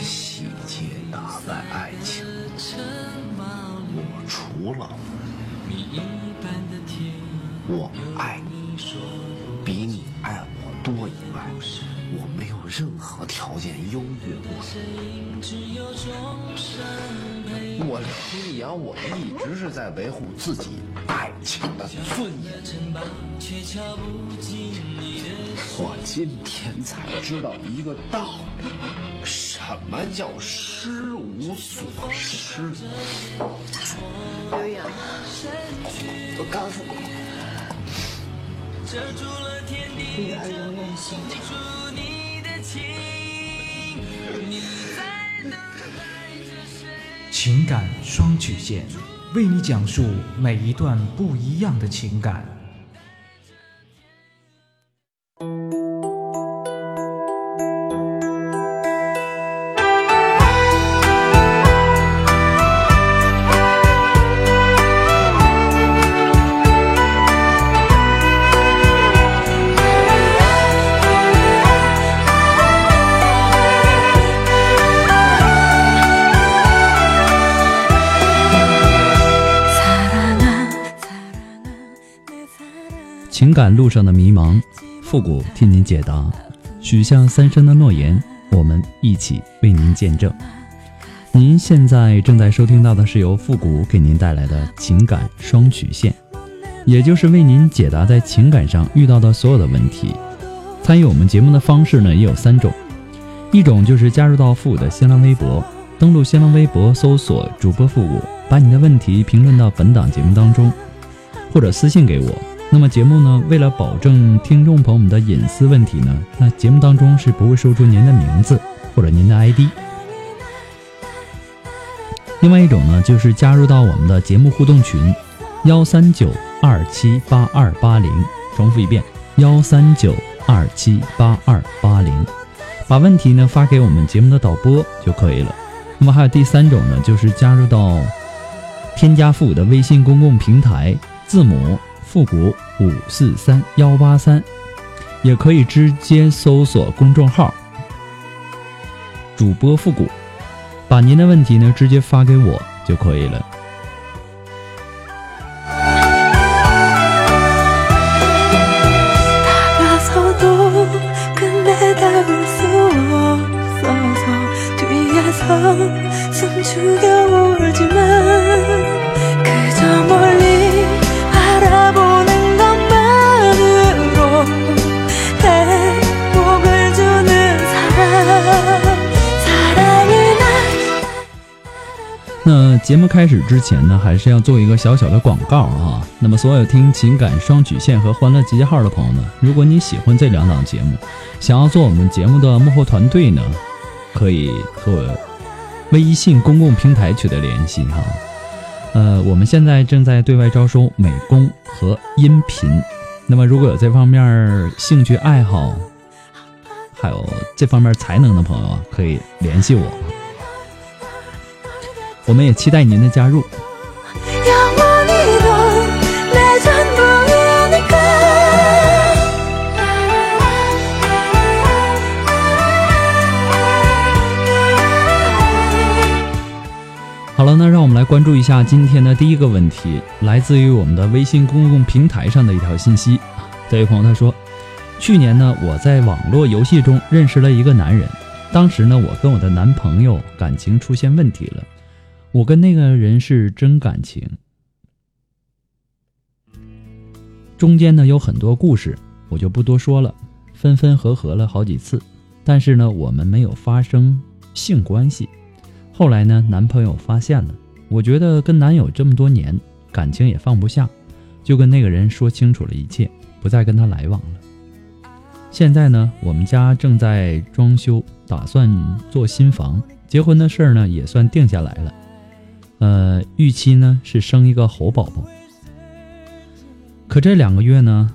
细节打败爱情，我除了我爱你比你爱我多以外，我没有任何条件优越过你。我李阳，我一直是在维护自己爱情的尊严。我今天才知道一个道理，什么叫失无所失。刘洋，我告诉你，遮住了天地，这无形记住你的情，你在等待着谁？情感双曲线，为你讲述每一段不一样的情感。感路上的迷茫，复古替您解答。许下三生的诺言，我们一起为您见证。您现在正在收听到的是由复古给您带来的情感双曲线，也就是为您解答在情感上遇到的所有的问题。参与我们节目的方式呢，也有三种，一种就是加入到复古的新浪微博，登录新浪微博搜索主播复古，把你的问题评论到本档节目当中，或者私信给我。那么节目呢，为了保证听众朋友们的隐私问题呢，那节目当中是不会说出您的名字或者您的 ID。另外一种呢，就是加入到我们的节目互动群，幺三九二七八二八零，重复一遍，幺三九二七八二八零，把问题呢发给我们节目的导播就可以了。那么还有第三种呢，就是加入到添加复古的微信公共平台，字母复古。五四三幺八三，也可以直接搜索公众号“主播复古”，把您的问题呢直接发给我就可以了。节目开始之前呢，还是要做一个小小的广告啊。那么，所有听情感双曲线和欢乐集结号的朋友呢，如果你喜欢这两档节目，想要做我们节目的幕后团队呢，可以和我微信公共平台取得联系哈。呃，我们现在正在对外招收美工和音频。那么，如果有这方面兴趣爱好，还有这方面才能的朋友啊，可以联系我。我们也期待您的加入。好了，那让我们来关注一下今天的第一个问题，来自于我们的微信公共平台上的一条信息。这位朋友他说：“去年呢，我在网络游戏中认识了一个男人，当时呢，我跟我的男朋友感情出现问题了。”我跟那个人是真感情。中间呢有很多故事，我就不多说了。分分合合了好几次，但是呢，我们没有发生性关系。后来呢，男朋友发现了，我觉得跟男友这么多年，感情也放不下，就跟那个人说清楚了一切，不再跟他来往了。现在呢，我们家正在装修，打算做新房，结婚的事儿呢也算定下来了。呃，预期呢是生一个猴宝宝。可这两个月呢？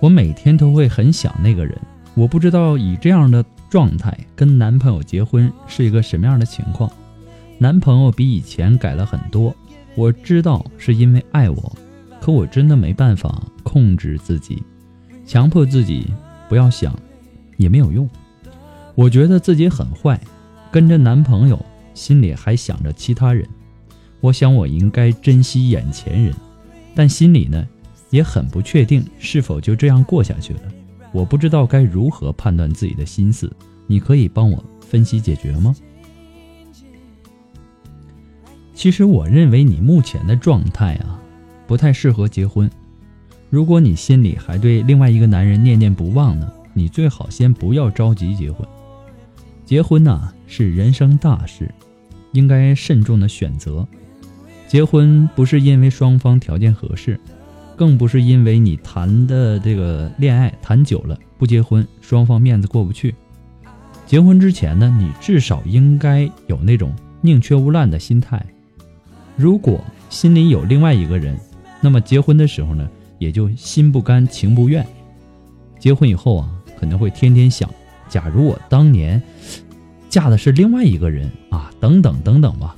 我每天都会很想那个人，我不知道以这样的状态跟男朋友结婚是一个什么样的情况。男朋友比以前改了很多，我知道是因为爱我，可我真的没办法控制自己，强迫自己不要想，也没有用。我觉得自己很坏，跟着男朋友，心里还想着其他人。我想我应该珍惜眼前人，但心里呢？也很不确定是否就这样过下去了，我不知道该如何判断自己的心思，你可以帮我分析解决吗？其实我认为你目前的状态啊，不太适合结婚。如果你心里还对另外一个男人念念不忘呢，你最好先不要着急结婚。结婚呢是人生大事，应该慎重的选择。结婚不是因为双方条件合适。更不是因为你谈的这个恋爱谈久了不结婚，双方面子过不去。结婚之前呢，你至少应该有那种宁缺毋滥的心态。如果心里有另外一个人，那么结婚的时候呢，也就心不甘情不愿。结婚以后啊，可能会天天想，假如我当年嫁的是另外一个人啊，等等等等吧。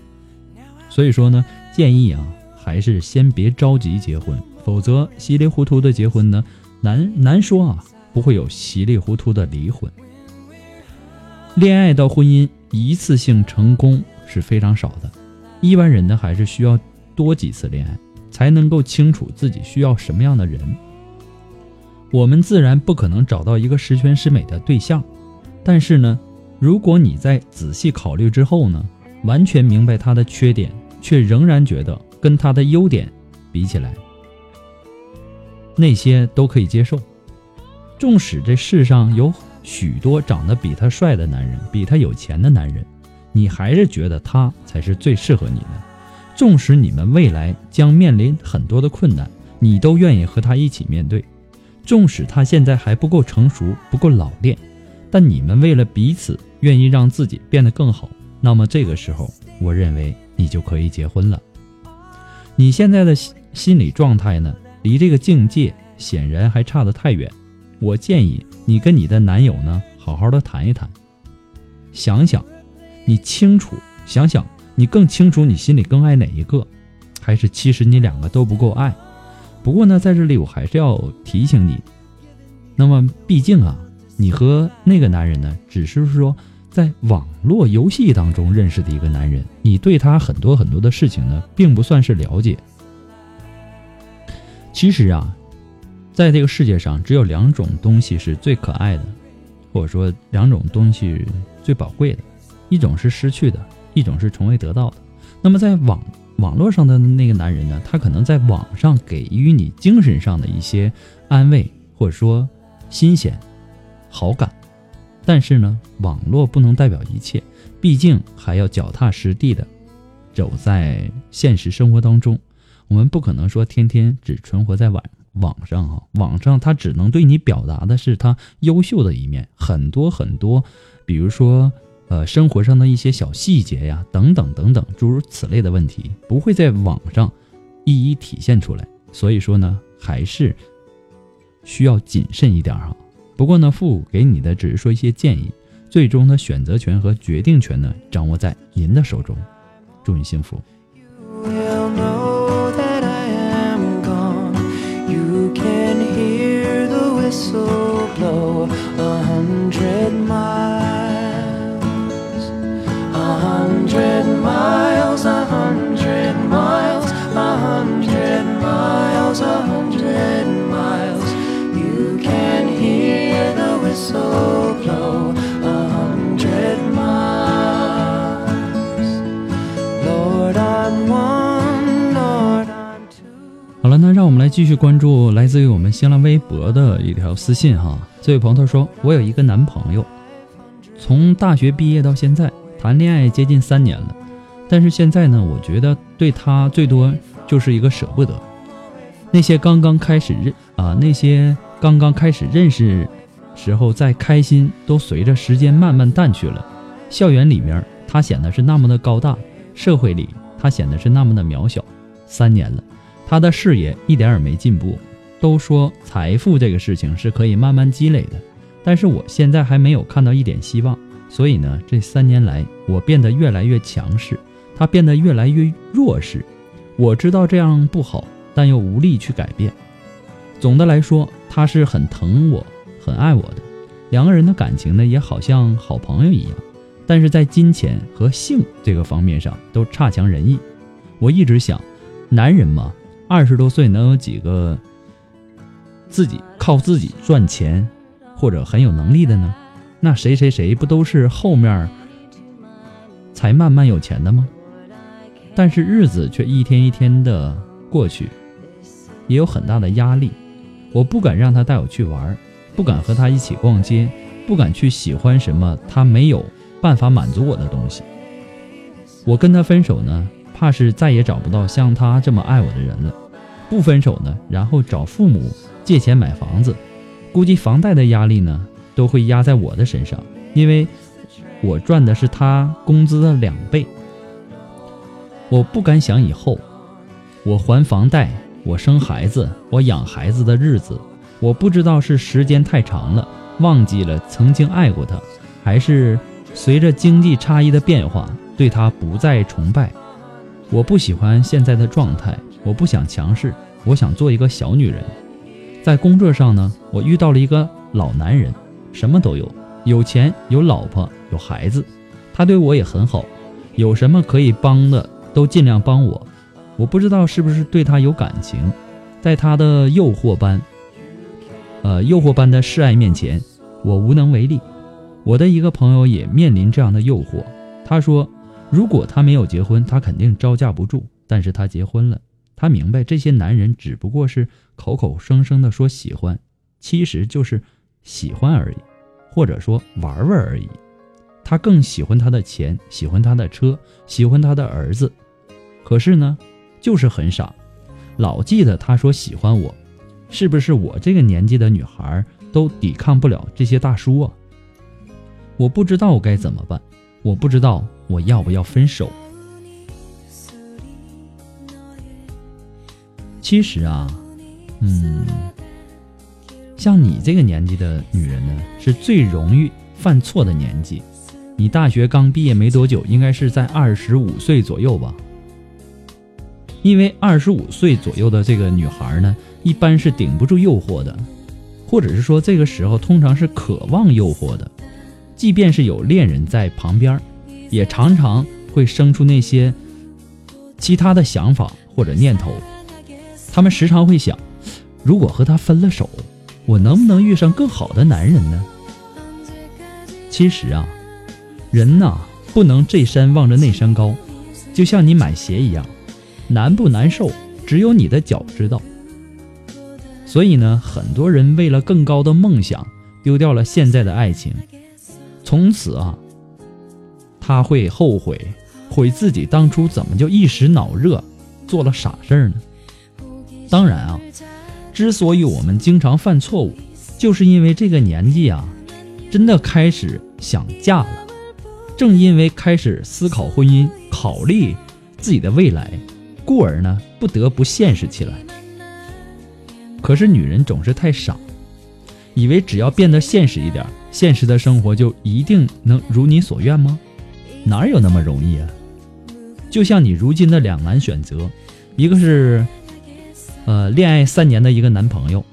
所以说呢，建议啊，还是先别着急结婚。否则，稀里糊涂的结婚呢，难难说啊，不会有稀里糊涂的离婚。恋爱到婚姻一次性成功是非常少的，一般人呢还是需要多几次恋爱，才能够清楚自己需要什么样的人。我们自然不可能找到一个十全十美的对象，但是呢，如果你在仔细考虑之后呢，完全明白他的缺点，却仍然觉得跟他的优点比起来。那些都可以接受，纵使这世上有许多长得比他帅的男人，比他有钱的男人，你还是觉得他才是最适合你的。纵使你们未来将面临很多的困难，你都愿意和他一起面对。纵使他现在还不够成熟，不够老练，但你们为了彼此，愿意让自己变得更好，那么这个时候，我认为你就可以结婚了。你现在的心心理状态呢？离这个境界显然还差得太远，我建议你跟你的男友呢好好的谈一谈，想想，你清楚，想想你更清楚你心里更爱哪一个，还是其实你两个都不够爱。不过呢，在这里我还是要提醒你，那么毕竟啊，你和那个男人呢，只是说在网络游戏当中认识的一个男人，你对他很多很多的事情呢，并不算是了解。其实啊，在这个世界上，只有两种东西是最可爱的，或者说两种东西最宝贵的，一种是失去的，一种是从未得到的。那么在网网络上的那个男人呢，他可能在网上给予你精神上的一些安慰，或者说新鲜、好感，但是呢，网络不能代表一切，毕竟还要脚踏实地的走在现实生活当中。我们不可能说天天只存活在网网上啊，网上他只能对你表达的是他优秀的一面，很多很多，比如说呃生活上的一些小细节呀，等等等等，诸如此类的问题，不会在网上一一体现出来。所以说呢，还是需要谨慎一点哈。不过呢，父母给你的只是说一些建议，最终的选择权和决定权呢，掌握在您的手中。祝你幸福。继续关注来自于我们新浪微博的一条私信哈，这位朋友他说：“我有一个男朋友，从大学毕业到现在谈恋爱接近三年了，但是现在呢，我觉得对他最多就是一个舍不得。那些刚刚开始认啊，那些刚刚开始认识时候再开心，都随着时间慢慢淡去了。校园里面他显得是那么的高大，社会里他显得是那么的渺小。三年了。”他的事业一点也没进步，都说财富这个事情是可以慢慢积累的，但是我现在还没有看到一点希望。所以呢，这三年来我变得越来越强势，他变得越来越弱势。我知道这样不好，但又无力去改变。总的来说，他是很疼我，很爱我的，两个人的感情呢也好像好朋友一样，但是在金钱和性这个方面上都差强人意。我一直想，男人嘛。二十多岁能有几个自己靠自己赚钱，或者很有能力的呢？那谁谁谁不都是后面才慢慢有钱的吗？但是日子却一天一天的过去，也有很大的压力。我不敢让他带我去玩，不敢和他一起逛街，不敢去喜欢什么他没有办法满足我的东西。我跟他分手呢？怕是再也找不到像他这么爱我的人了。不分手呢，然后找父母借钱买房子，估计房贷的压力呢都会压在我的身上，因为我赚的是他工资的两倍。我不敢想以后，我还房贷，我生孩子，我养孩子的日子，我不知道是时间太长了，忘记了曾经爱过他，还是随着经济差异的变化，对他不再崇拜。我不喜欢现在的状态，我不想强势，我想做一个小女人。在工作上呢，我遇到了一个老男人，什么都有，有钱，有老婆，有孩子，他对我也很好，有什么可以帮的都尽量帮我。我不知道是不是对他有感情，在他的诱惑般，呃，诱惑般的示爱面前，我无能为力。我的一个朋友也面临这样的诱惑，他说。如果他没有结婚，他肯定招架不住。但是他结婚了，他明白这些男人只不过是口口声声的说喜欢，其实就是喜欢而已，或者说玩玩而已。他更喜欢他的钱，喜欢他的车，喜欢他的儿子。可是呢，就是很傻，老记得他说喜欢我。是不是我这个年纪的女孩都抵抗不了这些大叔啊？我不知道该怎么办，我不知道。我要不要分手？其实啊，嗯，像你这个年纪的女人呢，是最容易犯错的年纪。你大学刚毕业没多久，应该是在二十五岁左右吧？因为二十五岁左右的这个女孩呢，一般是顶不住诱惑的，或者是说这个时候通常是渴望诱惑的，即便是有恋人在旁边。也常常会生出那些其他的想法或者念头，他们时常会想：如果和他分了手，我能不能遇上更好的男人呢？其实啊，人呐不能这山望着那山高，就像你买鞋一样，难不难受，只有你的脚知道。所以呢，很多人为了更高的梦想，丢掉了现在的爱情，从此啊。他会后悔，悔自己当初怎么就一时脑热，做了傻事儿呢？当然啊，之所以我们经常犯错误，就是因为这个年纪啊，真的开始想嫁了。正因为开始思考婚姻，考虑自己的未来，故而呢，不得不现实起来。可是女人总是太傻，以为只要变得现实一点，现实的生活就一定能如你所愿吗？哪有那么容易啊？就像你如今的两难选择，一个是，呃，恋爱三年的一个男朋友，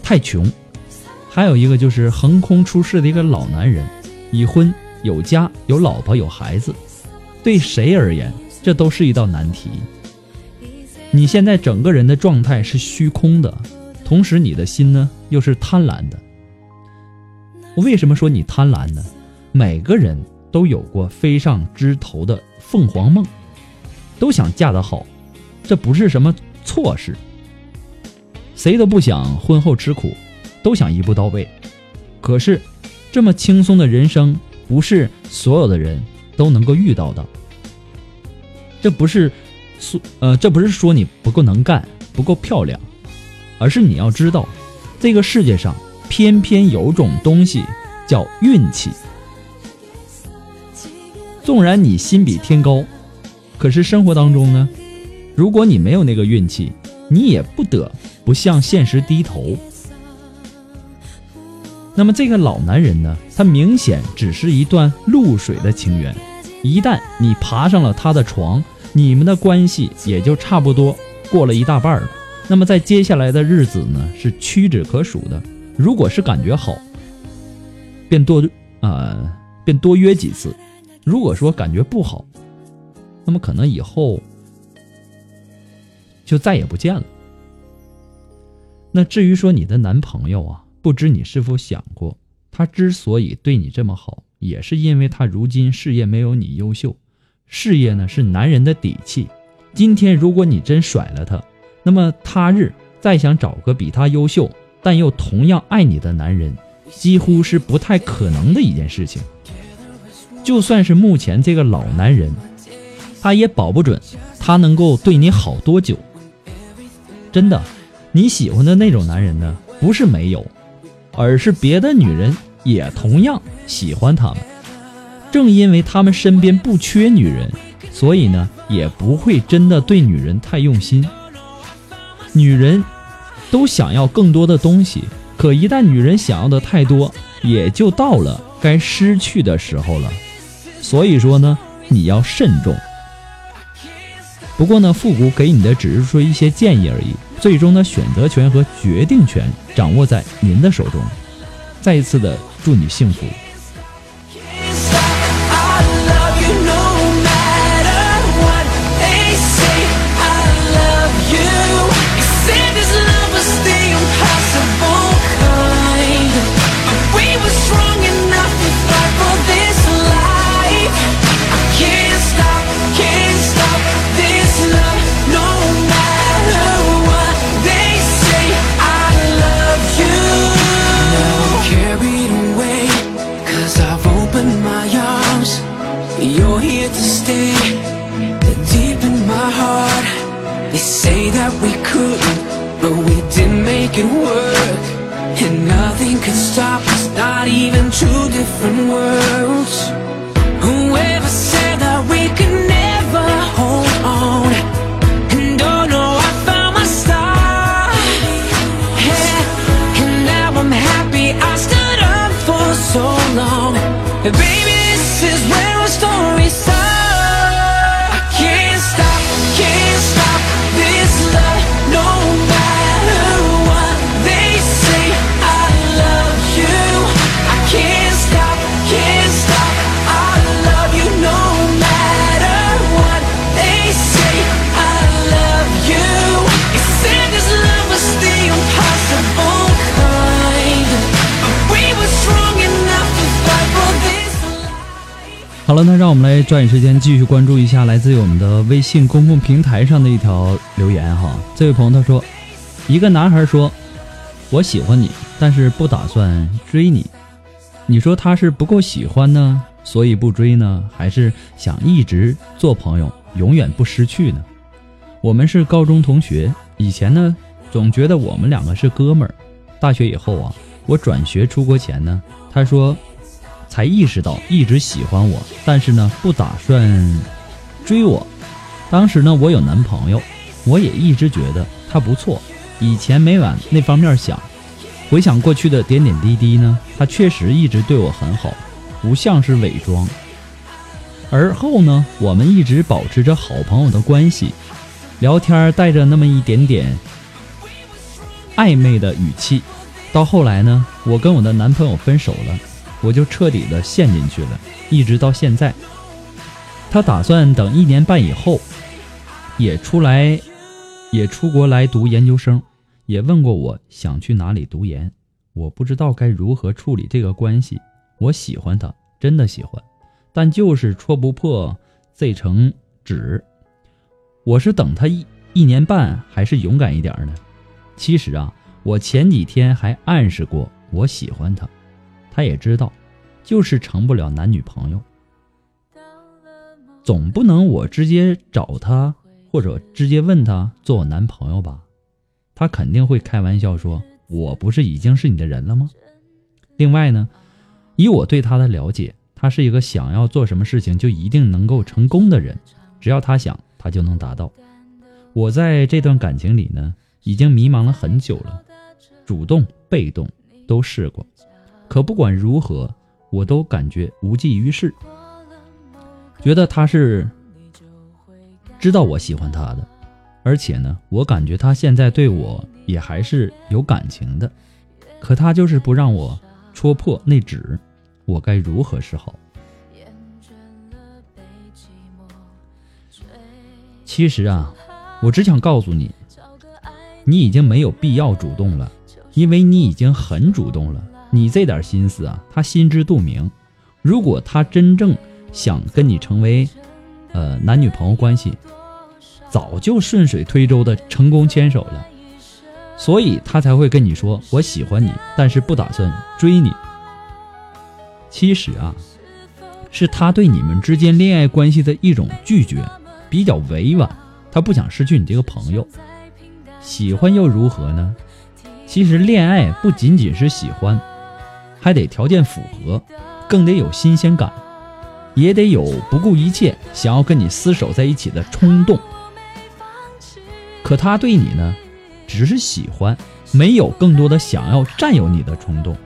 太穷；还有一个就是横空出世的一个老男人，已婚有家有老婆有孩子。对谁而言，这都是一道难题。你现在整个人的状态是虚空的，同时你的心呢又是贪婪的。我为什么说你贪婪呢？每个人。都有过飞上枝头的凤凰梦，都想嫁得好，这不是什么错事。谁都不想婚后吃苦，都想一步到位。可是，这么轻松的人生，不是所有的人都能够遇到的。这不是说，呃，这不是说你不够能干、不够漂亮，而是你要知道，这个世界上偏偏有种东西叫运气。纵然你心比天高，可是生活当中呢，如果你没有那个运气，你也不得不向现实低头。那么这个老男人呢，他明显只是一段露水的情缘，一旦你爬上了他的床，你们的关系也就差不多过了一大半了。那么在接下来的日子呢，是屈指可数的。如果是感觉好，便多啊，便多约几次。如果说感觉不好，那么可能以后就再也不见了。那至于说你的男朋友啊，不知你是否想过，他之所以对你这么好，也是因为他如今事业没有你优秀。事业呢是男人的底气。今天如果你真甩了他，那么他日再想找个比他优秀但又同样爱你的男人，几乎是不太可能的一件事情。就算是目前这个老男人，他也保不准他能够对你好多久。真的，你喜欢的那种男人呢，不是没有，而是别的女人也同样喜欢他们。正因为他们身边不缺女人，所以呢，也不会真的对女人太用心。女人都想要更多的东西，可一旦女人想要的太多，也就到了该失去的时候了。所以说呢，你要慎重。不过呢，复古给你的只是说一些建议而已，最终的选择权和决定权掌握在您的手中。再一次的祝你幸福。好了，那让我们来抓紧时间继续关注一下来自于我们的微信公共平台上的一条留言哈。这位朋友他说，一个男孩说：“我喜欢你，但是不打算追你。”你说他是不够喜欢呢，所以不追呢，还是想一直做朋友，永远不失去呢？我们是高中同学，以前呢总觉得我们两个是哥们儿。大学以后啊，我转学出国前呢，他说。才意识到一直喜欢我，但是呢不打算追我。当时呢我有男朋友，我也一直觉得他不错。以前没往那方面想，回想过去的点点滴滴呢，他确实一直对我很好，不像是伪装。而后呢，我们一直保持着好朋友的关系，聊天带着那么一点点暧昧的语气。到后来呢，我跟我的男朋友分手了。我就彻底的陷进去了，一直到现在。他打算等一年半以后，也出来，也出国来读研究生，也问过我想去哪里读研。我不知道该如何处理这个关系。我喜欢他，真的喜欢，但就是戳不破这层纸。我是等他一一年半，还是勇敢一点呢？其实啊，我前几天还暗示过我喜欢他，他也知道，就是成不了男女朋友。总不能我直接找他，或者直接问他做我男朋友吧？他肯定会开玩笑说：“我不是已经是你的人了吗？”另外呢，以我对他的了解，他是一个想要做什么事情就一定能够成功的人，只要他想，他就能达到。我在这段感情里呢，已经迷茫了很久了，主动、被动都试过，可不管如何，我都感觉无济于事。觉得他是知道我喜欢他的，而且呢，我感觉他现在对我也还是有感情的，可他就是不让我戳破那纸，我该如何是好？其实啊。我只想告诉你，你已经没有必要主动了，因为你已经很主动了。你这点心思啊，他心知肚明。如果他真正想跟你成为，呃，男女朋友关系，早就顺水推舟的成功牵手了。所以他才会跟你说我喜欢你，但是不打算追你。其实啊，是他对你们之间恋爱关系的一种拒绝，比较委婉。他不想失去你这个朋友，喜欢又如何呢？其实恋爱不仅仅是喜欢，还得条件符合，更得有新鲜感，也得有不顾一切想要跟你厮守在一起的冲动。可他对你呢，只是喜欢，没有更多的想要占有你的冲动，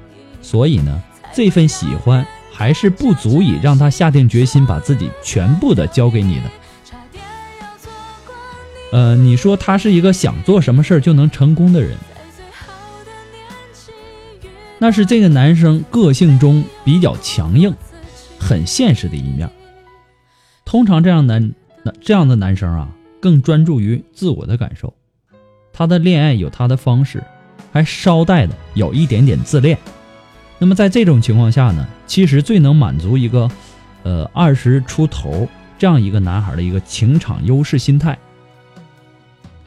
所以呢，这份喜欢还是不足以让他下定决心把自己全部的交给你的。呃，你说他是一个想做什么事儿就能成功的人，那是这个男生个性中比较强硬、很现实的一面。通常这样男、这样的男生啊，更专注于自我的感受。他的恋爱有他的方式，还捎带的有一点点自恋。那么在这种情况下呢，其实最能满足一个，呃，二十出头这样一个男孩的一个情场优势心态。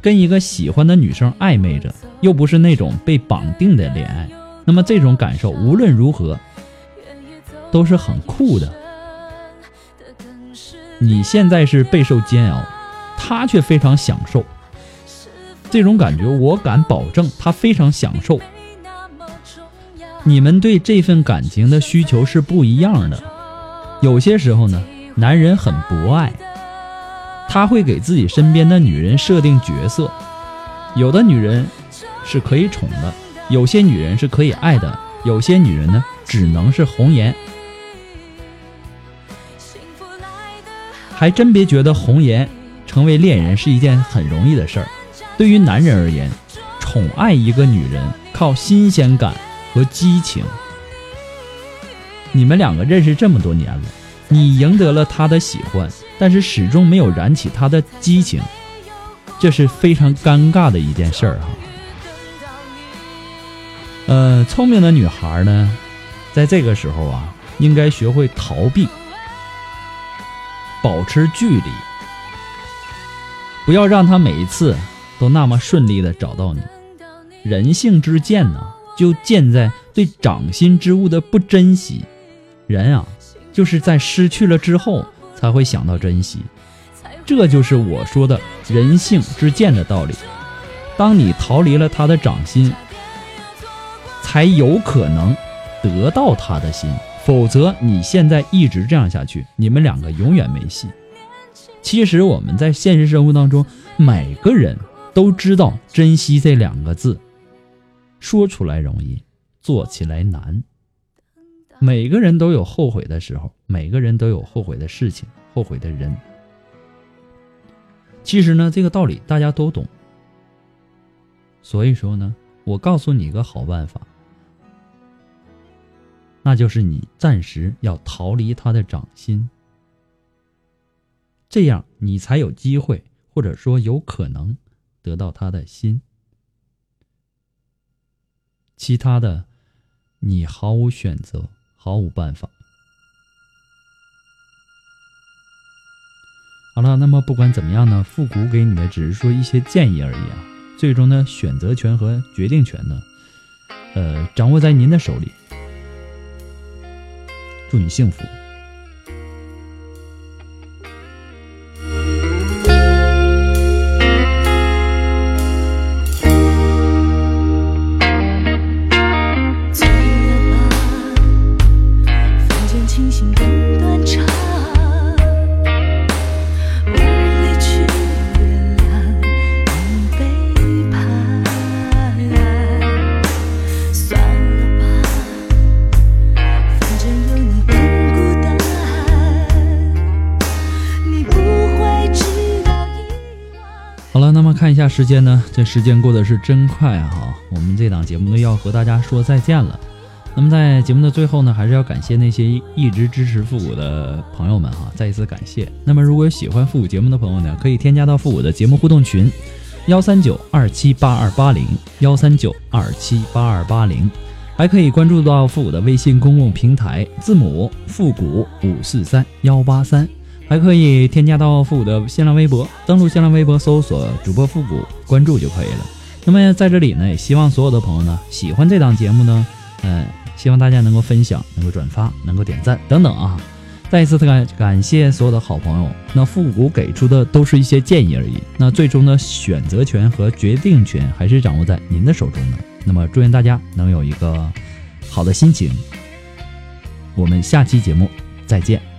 跟一个喜欢的女生暧昧着，又不是那种被绑定的恋爱，那么这种感受无论如何都是很酷的。你现在是备受煎熬，他却非常享受这种感觉，我敢保证他非常享受。你们对这份感情的需求是不一样的，有些时候呢，男人很博爱。他会给自己身边的女人设定角色，有的女人是可以宠的，有些女人是可以爱的，有些女人呢只能是红颜。还真别觉得红颜成为恋人是一件很容易的事儿。对于男人而言，宠爱一个女人靠新鲜感和激情。你们两个认识这么多年了，你赢得了他的喜欢。但是始终没有燃起他的激情，这是非常尴尬的一件事儿哈。呃，聪明的女孩呢，在这个时候啊，应该学会逃避，保持距离，不要让他每一次都那么顺利的找到你。人性之贱呢，就贱在对掌心之物的不珍惜。人啊，就是在失去了之后。才会想到珍惜，这就是我说的人性之贱的道理。当你逃离了他的掌心，才有可能得到他的心。否则，你现在一直这样下去，你们两个永远没戏。其实我们在现实生活当中，每个人都知道“珍惜”这两个字，说出来容易，做起来难。每个人都有后悔的时候，每个人都有后悔的事情，后悔的人。其实呢，这个道理大家都懂。所以说呢，我告诉你一个好办法，那就是你暂时要逃离他的掌心，这样你才有机会，或者说有可能得到他的心。其他的，你毫无选择。毫无办法。好了，那么不管怎么样呢，复古给你的只是说一些建议而已啊。最终呢选择权和决定权呢，呃，掌握在您的手里。祝你幸福。那么看一下时间呢，这时间过得是真快啊！哈，我们这档节目呢要和大家说再见了。那么在节目的最后呢，还是要感谢那些一直支持复古的朋友们哈，再一次感谢。那么如果喜欢复古节目的朋友呢，可以添加到复古的节目互动群，幺三九二七八二八零幺三九二七八二八零，还可以关注到复古的微信公共平台，字母复古五四三幺八三。还可以添加到复古的新浪微博，登录新浪微博搜索主播复古，关注就可以了。那么在这里呢，也希望所有的朋友呢，喜欢这档节目呢，嗯、希望大家能够分享、能够转发、能够点赞等等啊。再一次感感谢所有的好朋友。那复古给出的都是一些建议而已，那最终的，选择权和决定权还是掌握在您的手中的。那么祝愿大家能有一个好的心情。我们下期节目再见。